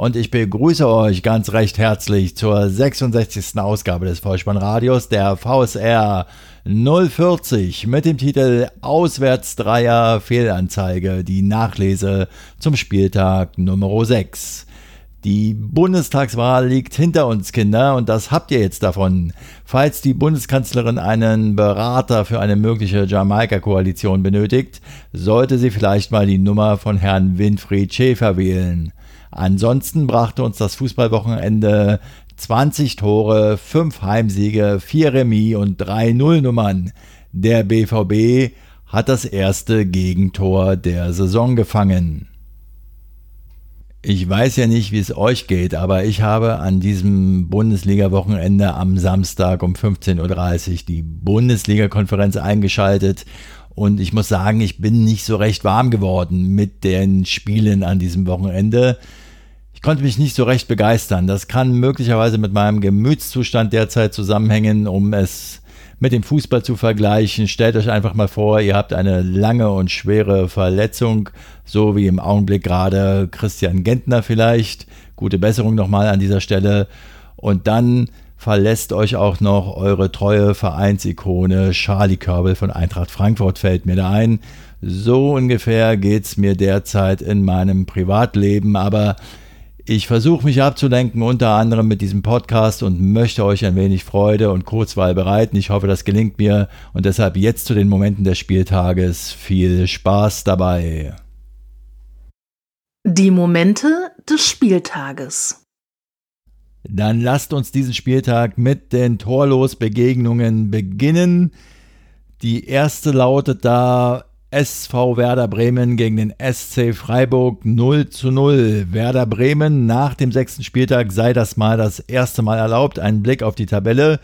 und ich begrüße euch ganz recht herzlich zur 66. Ausgabe des Vollspannradios der VSR 040 mit dem Titel Auswärtsdreier Fehlanzeige, die Nachlese zum Spieltag Nummer 6. Die Bundestagswahl liegt hinter uns, Kinder, und das habt ihr jetzt davon. Falls die Bundeskanzlerin einen Berater für eine mögliche Jamaika-Koalition benötigt, sollte sie vielleicht mal die Nummer von Herrn Winfried Schäfer wählen. Ansonsten brachte uns das Fußballwochenende 20 Tore, 5 Heimsiege, 4 Remis und 3 Nullnummern. Der BVB hat das erste Gegentor der Saison gefangen. Ich weiß ja nicht, wie es euch geht, aber ich habe an diesem Bundesliga-Wochenende am Samstag um 15.30 Uhr die Bundesliga-Konferenz eingeschaltet und ich muss sagen, ich bin nicht so recht warm geworden mit den Spielen an diesem Wochenende. Ich konnte mich nicht so recht begeistern. Das kann möglicherweise mit meinem Gemütszustand derzeit zusammenhängen, um es mit dem Fußball zu vergleichen. Stellt euch einfach mal vor, ihr habt eine lange und schwere Verletzung, so wie im Augenblick gerade Christian Gentner vielleicht. Gute Besserung nochmal an dieser Stelle. Und dann verlässt euch auch noch eure treue Vereinsikone Charlie Körbel von Eintracht Frankfurt, fällt mir da ein. So ungefähr geht's mir derzeit in meinem Privatleben, aber ich versuche mich abzulenken, unter anderem mit diesem Podcast und möchte euch ein wenig Freude und Kurzwahl bereiten. Ich hoffe, das gelingt mir und deshalb jetzt zu den Momenten des Spieltages viel Spaß dabei. Die Momente des Spieltages. Dann lasst uns diesen Spieltag mit den Torlosbegegnungen beginnen. Die erste lautet da SV Werder Bremen gegen den SC Freiburg 0 zu 0. Werder Bremen nach dem sechsten Spieltag sei das mal das erste Mal erlaubt. Ein Blick auf die Tabelle.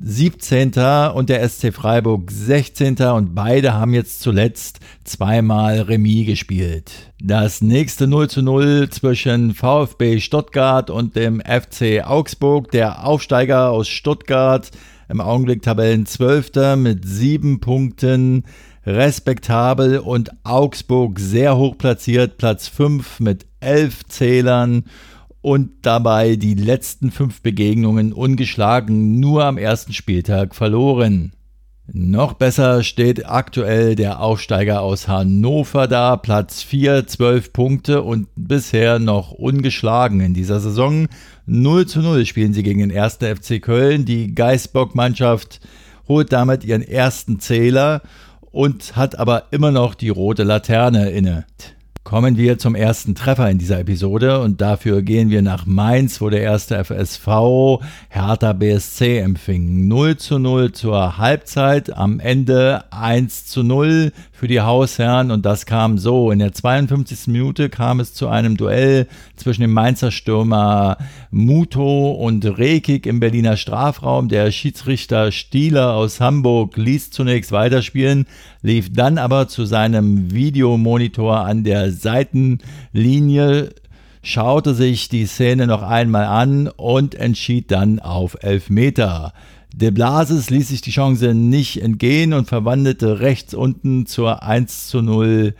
17. und der SC Freiburg 16. und beide haben jetzt zuletzt zweimal Remis gespielt. Das nächste 0 zu 0 zwischen VfB Stuttgart und dem FC Augsburg, der Aufsteiger aus Stuttgart, im Augenblick Tabellen 12. mit sieben Punkten respektabel und Augsburg sehr hoch platziert, Platz 5 mit 11 Zählern und dabei die letzten fünf Begegnungen ungeschlagen, nur am ersten Spieltag verloren. Noch besser steht aktuell der Aufsteiger aus Hannover da, Platz 4, 12 Punkte und bisher noch ungeschlagen in dieser Saison. 0 zu 0 spielen sie gegen den 1. FC Köln. Die Geisbock-Mannschaft holt damit ihren ersten Zähler und hat aber immer noch die rote Laterne inne. Kommen wir zum ersten Treffer in dieser Episode und dafür gehen wir nach Mainz, wo der erste FSV Hertha BSC empfing. 0 zu 0 zur Halbzeit, am Ende 1 zu 0 für die Hausherren und das kam so. In der 52. Minute kam es zu einem Duell zwischen dem Mainzer Stürmer Muto und Rekik im Berliner Strafraum. Der Schiedsrichter Stieler aus Hamburg ließ zunächst weiterspielen, lief dann aber zu seinem Videomonitor an der Seitenlinie, schaute sich die Szene noch einmal an und entschied dann auf Elfmeter. De Blasis ließ sich die Chance nicht entgehen und verwandelte rechts unten zur 1 zu 0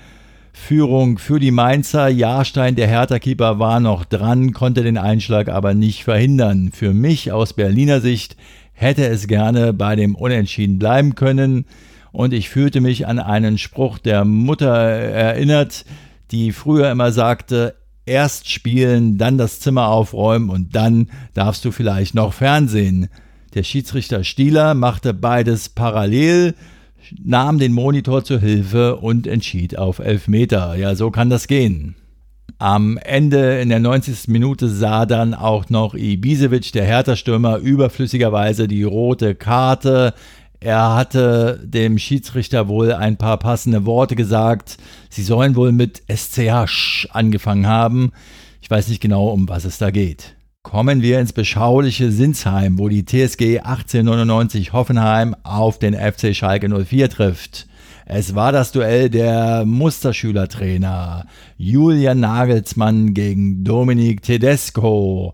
Führung für die Mainzer. Jahrstein, der Hertha-Keeper, war noch dran, konnte den Einschlag aber nicht verhindern. Für mich aus Berliner Sicht hätte es gerne bei dem Unentschieden bleiben können und ich fühlte mich an einen Spruch der Mutter erinnert, die früher immer sagte, erst spielen, dann das Zimmer aufräumen und dann darfst du vielleicht noch Fernsehen. Der Schiedsrichter Stieler machte beides parallel, nahm den Monitor zur Hilfe und entschied auf Elfmeter. Ja, so kann das gehen. Am Ende in der 90. Minute sah dann auch noch Ibisevic, der Hertha-Stürmer, überflüssigerweise die rote Karte. Er hatte dem Schiedsrichter wohl ein paar passende Worte gesagt. Sie sollen wohl mit SCH angefangen haben. Ich weiß nicht genau, um was es da geht. Kommen wir ins beschauliche Sinsheim, wo die TSG 1899 Hoffenheim auf den FC Schalke 04 trifft. Es war das Duell der Musterschülertrainer Julian Nagelsmann gegen Dominik Tedesco.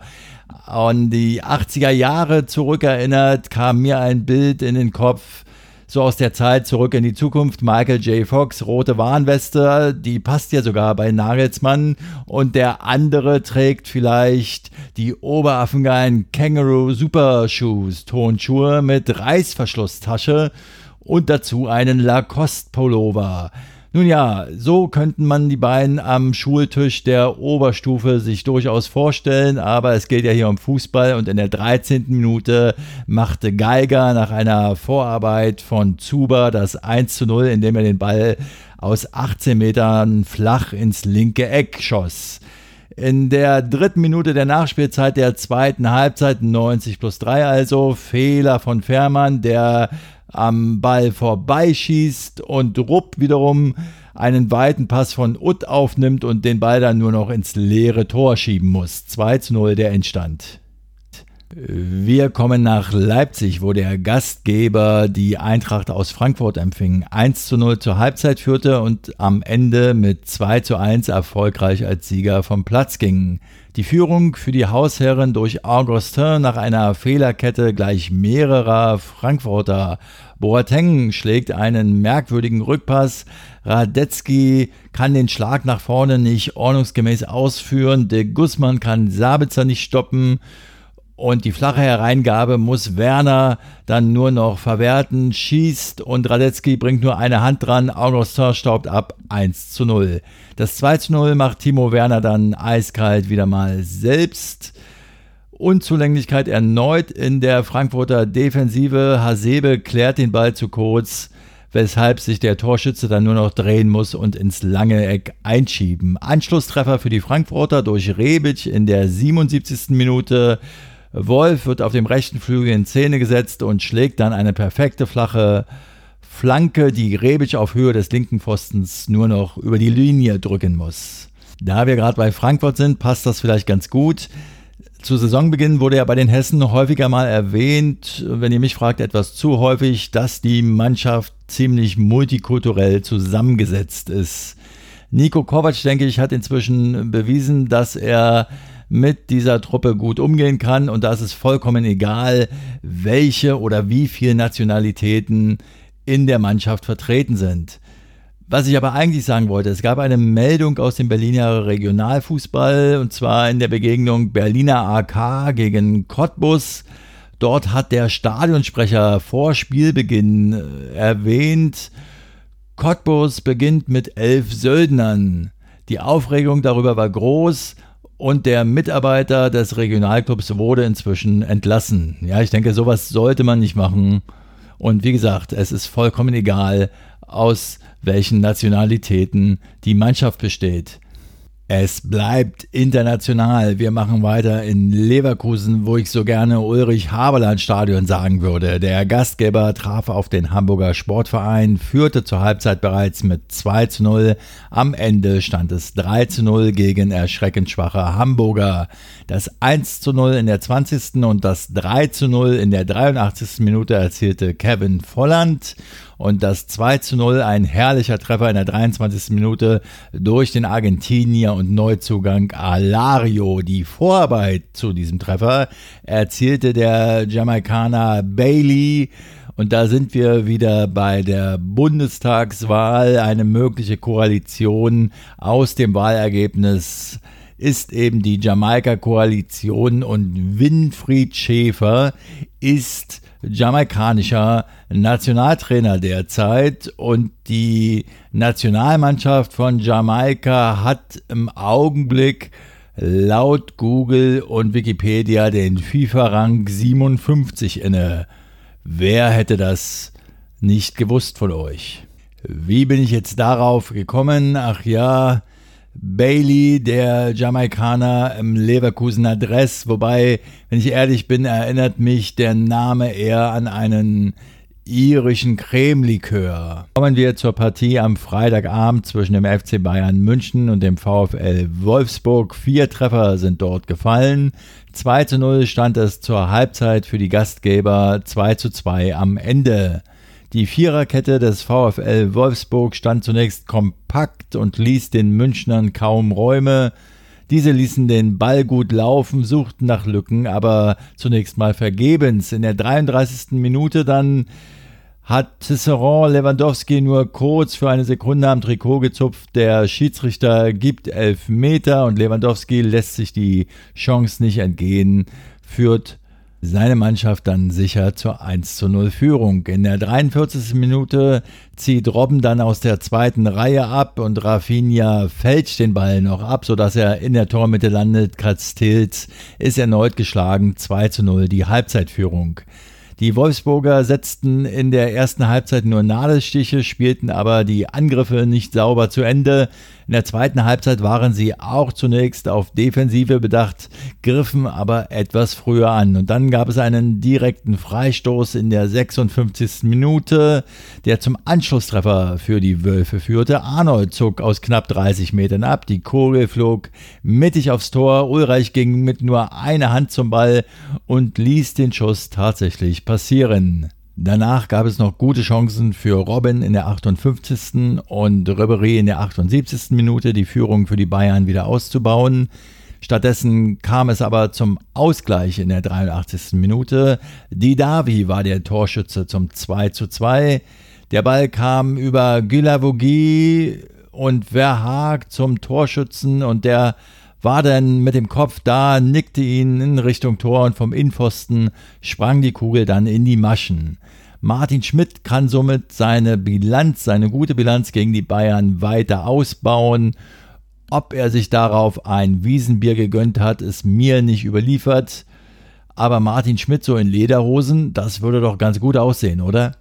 An die 80er Jahre zurückerinnert kam mir ein Bild in den Kopf, so aus der Zeit zurück in die Zukunft. Michael J. Fox, rote Warnweste, die passt ja sogar bei Nagelsmann. Und der andere trägt vielleicht die Oberaffengeilen Kangaroo Super Shoes, Tonschuhe mit Reißverschlusstasche und dazu einen Lacoste Pullover. Nun ja, so könnten man die beiden am Schultisch der Oberstufe sich durchaus vorstellen, aber es geht ja hier um Fußball und in der 13. Minute machte Geiger nach einer Vorarbeit von Zuber das 1 zu 0, indem er den Ball aus 18 Metern flach ins linke Eck schoss. In der dritten Minute der Nachspielzeit der zweiten Halbzeit, 90 plus 3 also, Fehler von Fährmann, der am Ball vorbeischießt und Rupp wiederum einen weiten Pass von Utt aufnimmt und den Ball dann nur noch ins leere Tor schieben muss. 2 zu 0 der Endstand. Wir kommen nach Leipzig, wo der Gastgeber die Eintracht aus Frankfurt empfing. 1 zu 0 zur Halbzeit führte und am Ende mit 2 zu 1 erfolgreich als Sieger vom Platz ging. Die Führung für die Hausherren durch Augustin nach einer Fehlerkette gleich mehrerer Frankfurter. Boateng schlägt einen merkwürdigen Rückpass. Radetzky kann den Schlag nach vorne nicht ordnungsgemäß ausführen. De Guzman kann Sabitzer nicht stoppen. Und die flache Hereingabe muss Werner dann nur noch verwerten, schießt und Radetzky bringt nur eine Hand dran, Augustin staubt ab 1 zu 0. Das 2 zu 0 macht Timo Werner dann eiskalt wieder mal selbst. Unzulänglichkeit erneut in der Frankfurter Defensive. Hasebe klärt den Ball zu kurz, weshalb sich der Torschütze dann nur noch drehen muss und ins lange Eck einschieben. Anschlusstreffer für die Frankfurter durch Rebic in der 77. Minute. Wolf wird auf dem rechten Flügel in Szene gesetzt und schlägt dann eine perfekte flache Flanke, die Rebic auf Höhe des linken Pfostens nur noch über die Linie drücken muss. Da wir gerade bei Frankfurt sind, passt das vielleicht ganz gut. Zu Saisonbeginn wurde ja bei den Hessen häufiger mal erwähnt, wenn ihr mich fragt, etwas zu häufig, dass die Mannschaft ziemlich multikulturell zusammengesetzt ist. Nico Kovac, denke ich, hat inzwischen bewiesen, dass er mit dieser Truppe gut umgehen kann und da ist es vollkommen egal, welche oder wie viele Nationalitäten in der Mannschaft vertreten sind. Was ich aber eigentlich sagen wollte, es gab eine Meldung aus dem Berliner Regionalfußball und zwar in der Begegnung Berliner AK gegen Cottbus. Dort hat der Stadionsprecher vor Spielbeginn äh, erwähnt, Cottbus beginnt mit elf Söldnern. Die Aufregung darüber war groß und der Mitarbeiter des Regionalclubs wurde inzwischen entlassen. Ja, ich denke, sowas sollte man nicht machen. Und wie gesagt, es ist vollkommen egal, aus welchen Nationalitäten die Mannschaft besteht. Es bleibt international. Wir machen weiter in Leverkusen, wo ich so gerne Ulrich Haberland Stadion sagen würde. Der Gastgeber traf auf den Hamburger Sportverein, führte zur Halbzeit bereits mit 2 zu 0. Am Ende stand es 3 zu 0 gegen erschreckend schwache Hamburger. Das 1 zu 0 in der 20. und das 3 zu 0 in der 83. Minute erzielte Kevin Volland und das 2 zu 0, ein herrlicher Treffer in der 23. Minute durch den Argentinier und Neuzugang Alario. Die Vorarbeit zu diesem Treffer erzielte der Jamaikaner Bailey. Und da sind wir wieder bei der Bundestagswahl. Eine mögliche Koalition aus dem Wahlergebnis ist eben die Jamaika-Koalition und Winfried Schäfer ist jamaikanischer Nationaltrainer derzeit und die Nationalmannschaft von Jamaika hat im Augenblick laut Google und Wikipedia den FIFA-Rang 57 inne. Wer hätte das nicht gewusst von euch? Wie bin ich jetzt darauf gekommen? Ach ja, Bailey, der Jamaikaner im Leverkusener Dress. Wobei, wenn ich ehrlich bin, erinnert mich der Name eher an einen irischen Cremelikör. Kommen wir zur Partie am Freitagabend zwischen dem FC Bayern München und dem VfL Wolfsburg. Vier Treffer sind dort gefallen. 2 zu 0 stand es zur Halbzeit für die Gastgeber, 2 zu 2 am Ende. Die Viererkette des VfL Wolfsburg stand zunächst kompakt und ließ den Münchnern kaum Räume. Diese ließen den Ball gut laufen, suchten nach Lücken, aber zunächst mal vergebens. In der 33. Minute dann hat Tisserand Lewandowski nur kurz für eine Sekunde am Trikot gezupft. Der Schiedsrichter gibt elf Meter und Lewandowski lässt sich die Chance nicht entgehen, führt seine Mannschaft dann sicher zur 1 zu 0 Führung. In der 43. Minute zieht Robben dann aus der zweiten Reihe ab und Rafinha fälscht den Ball noch ab, sodass er in der Tormitte landet. Katztils ist erneut geschlagen, 2 zu 0 die Halbzeitführung. Die Wolfsburger setzten in der ersten Halbzeit nur Nadelstiche, spielten aber die Angriffe nicht sauber zu Ende. In der zweiten Halbzeit waren sie auch zunächst auf Defensive bedacht, griffen aber etwas früher an. Und dann gab es einen direkten Freistoß in der 56. Minute, der zum Anschlusstreffer für die Wölfe führte. Arnold zog aus knapp 30 Metern ab, die Kugel flog mittig aufs Tor. Ulreich ging mit nur einer Hand zum Ball und ließ den Schuss tatsächlich passieren. Danach gab es noch gute Chancen für Robin in der 58. und Ribéry in der 78. Minute, die Führung für die Bayern wieder auszubauen. Stattdessen kam es aber zum Ausgleich in der 83. Minute. Didavi war der Torschütze zum 2 zu 2. Der Ball kam über Gülavogi und Verhaag zum Torschützen und der war dann mit dem Kopf da, nickte ihn in Richtung Tor und vom Innenpfosten sprang die Kugel dann in die Maschen. Martin Schmidt kann somit seine Bilanz, seine gute Bilanz gegen die Bayern weiter ausbauen. Ob er sich darauf ein Wiesenbier gegönnt hat, ist mir nicht überliefert. Aber Martin Schmidt so in Lederhosen, das würde doch ganz gut aussehen, oder?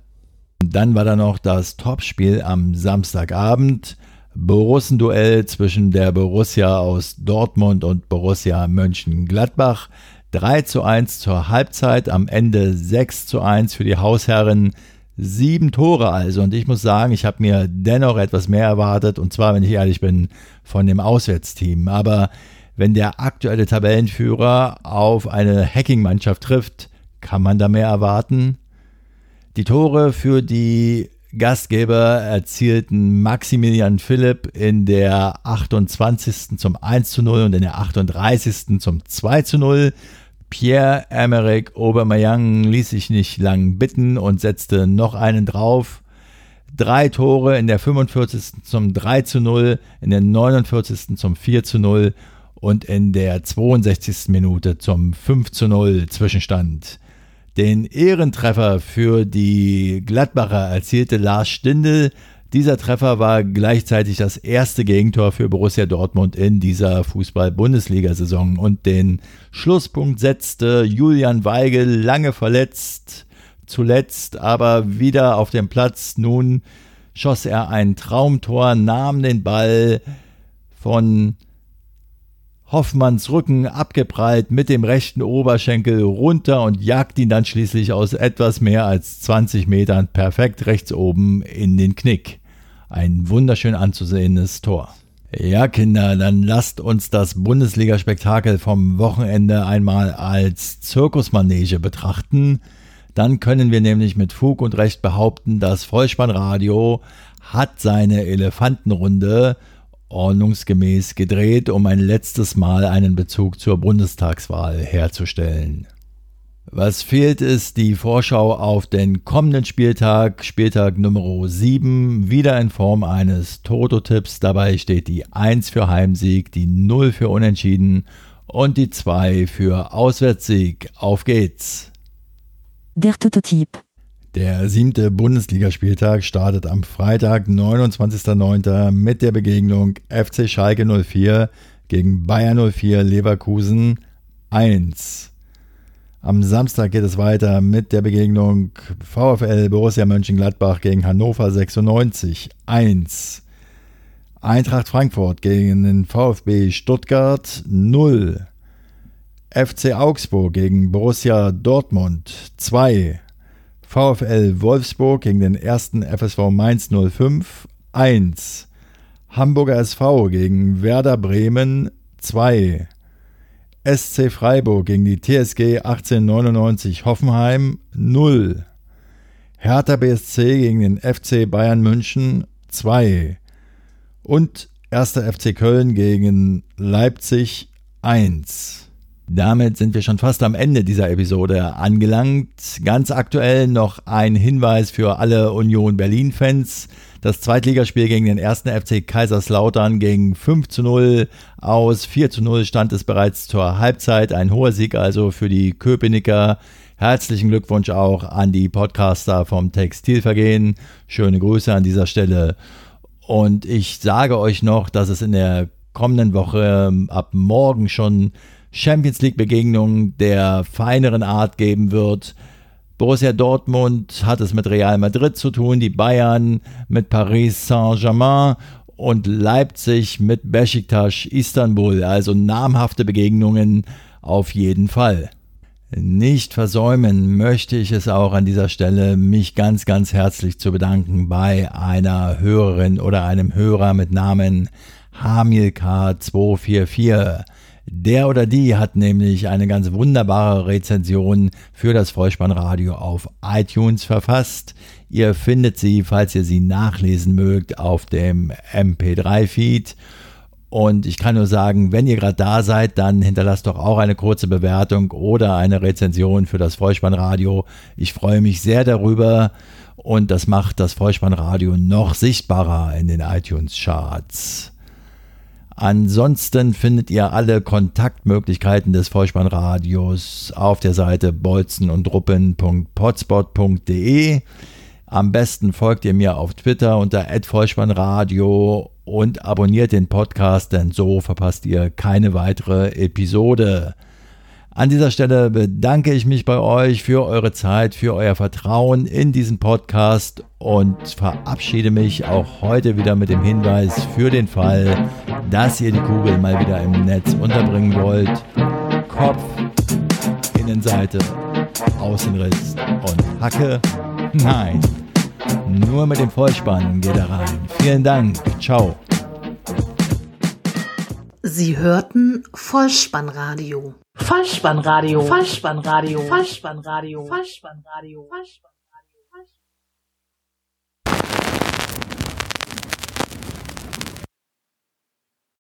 Dann war da noch das Topspiel am Samstagabend. Borussenduell zwischen der Borussia aus Dortmund und Borussia Mönchengladbach. 3 zu 1 zur Halbzeit, am Ende 6 zu 1 für die Hausherren. Sieben Tore also. Und ich muss sagen, ich habe mir dennoch etwas mehr erwartet. Und zwar, wenn ich ehrlich bin, von dem Auswärtsteam. Aber wenn der aktuelle Tabellenführer auf eine Hacking-Mannschaft trifft, kann man da mehr erwarten. Die Tore für die Gastgeber erzielten Maximilian Philipp in der 28. zum 1 zu 0 und in der 38. zum 2 zu 0. Pierre-Emerick Aubameyang ließ sich nicht lang bitten und setzte noch einen drauf. Drei Tore in der 45. zum 3 zu 0, in der 49. zum 4 zu 0 und in der 62. Minute zum 5 zu 0 Zwischenstand. Den Ehrentreffer für die Gladbacher erzielte Lars Stindl. Dieser Treffer war gleichzeitig das erste Gegentor für Borussia Dortmund in dieser Fußball-Bundesliga-Saison. Und den Schlusspunkt setzte Julian Weigel, lange verletzt, zuletzt aber wieder auf dem Platz. Nun schoss er ein Traumtor, nahm den Ball von Hoffmanns Rücken abgeprallt mit dem rechten Oberschenkel runter und jagt ihn dann schließlich aus etwas mehr als 20 Metern perfekt rechts oben in den Knick. Ein wunderschön anzusehendes Tor. Ja, Kinder, dann lasst uns das Bundesligaspektakel vom Wochenende einmal als Zirkusmanege betrachten. Dann können wir nämlich mit Fug und Recht behaupten, das Vollspannradio hat seine Elefantenrunde ordnungsgemäß gedreht, um ein letztes Mal einen Bezug zur Bundestagswahl herzustellen. Was fehlt, ist die Vorschau auf den kommenden Spieltag, Spieltag Nummer 7, wieder in Form eines Toto-Tipps. Dabei steht die 1 für Heimsieg, die 0 für Unentschieden und die 2 für Auswärtssieg. Auf geht's! Der Toto-Tipp. Der siebte Bundesligaspieltag startet am Freitag, 29.09. mit der Begegnung FC Schalke 04 gegen Bayern 04 Leverkusen 1. Am Samstag geht es weiter mit der Begegnung VfL Borussia Mönchengladbach gegen Hannover 96 1. Eintracht Frankfurt gegen den VfB Stuttgart 0. FC Augsburg gegen Borussia Dortmund 2. VfL Wolfsburg gegen den ersten FSV Mainz 05 1. Hamburger SV gegen Werder Bremen 2. SC Freiburg gegen die TSG 1899 Hoffenheim 0. Hertha BSC gegen den FC Bayern München 2. Und 1. FC Köln gegen Leipzig 1. Damit sind wir schon fast am Ende dieser Episode angelangt. Ganz aktuell noch ein Hinweis für alle Union Berlin-Fans. Das Zweitligaspiel gegen den ersten FC Kaiserslautern ging 5 zu 0 aus. 4 zu 0 stand es bereits zur Halbzeit. Ein hoher Sieg also für die Köpenicker. Herzlichen Glückwunsch auch an die Podcaster vom Textilvergehen. Schöne Grüße an dieser Stelle. Und ich sage euch noch, dass es in der kommenden Woche ähm, ab morgen schon Champions League Begegnungen der feineren Art geben wird. Borussia Dortmund hat es mit Real Madrid zu tun, die Bayern mit Paris Saint-Germain und Leipzig mit Besiktas Istanbul. Also namhafte Begegnungen auf jeden Fall. Nicht versäumen möchte ich es auch an dieser Stelle, mich ganz, ganz herzlich zu bedanken bei einer Hörerin oder einem Hörer mit Namen Hamilk244. Der oder die hat nämlich eine ganz wunderbare Rezension für das Vollspannradio auf iTunes verfasst. Ihr findet sie, falls ihr sie nachlesen mögt, auf dem MP3-Feed. Und ich kann nur sagen, wenn ihr gerade da seid, dann hinterlasst doch auch eine kurze Bewertung oder eine Rezension für das Vollspannradio. Ich freue mich sehr darüber und das macht das Vollspannradio noch sichtbarer in den iTunes-Charts. Ansonsten findet ihr alle Kontaktmöglichkeiten des Vollspannradios auf der Seite bolzenundruppen.potspot.de. Am besten folgt ihr mir auf Twitter unter @vollspannradio und abonniert den Podcast, denn so verpasst ihr keine weitere Episode. An dieser Stelle bedanke ich mich bei euch für eure Zeit, für euer Vertrauen in diesen Podcast und verabschiede mich auch heute wieder mit dem Hinweis für den Fall, dass ihr die Kugel mal wieder im Netz unterbringen wollt. Kopf, Innenseite, Außenriss und Hacke. Nein, nur mit dem Vollspann geht er rein. Vielen Dank. Ciao. Sie hörten Vollspannradio. Vollspannradio. Vollspannradio. Vollspannradio. Vollspannradio. Vollspannradio.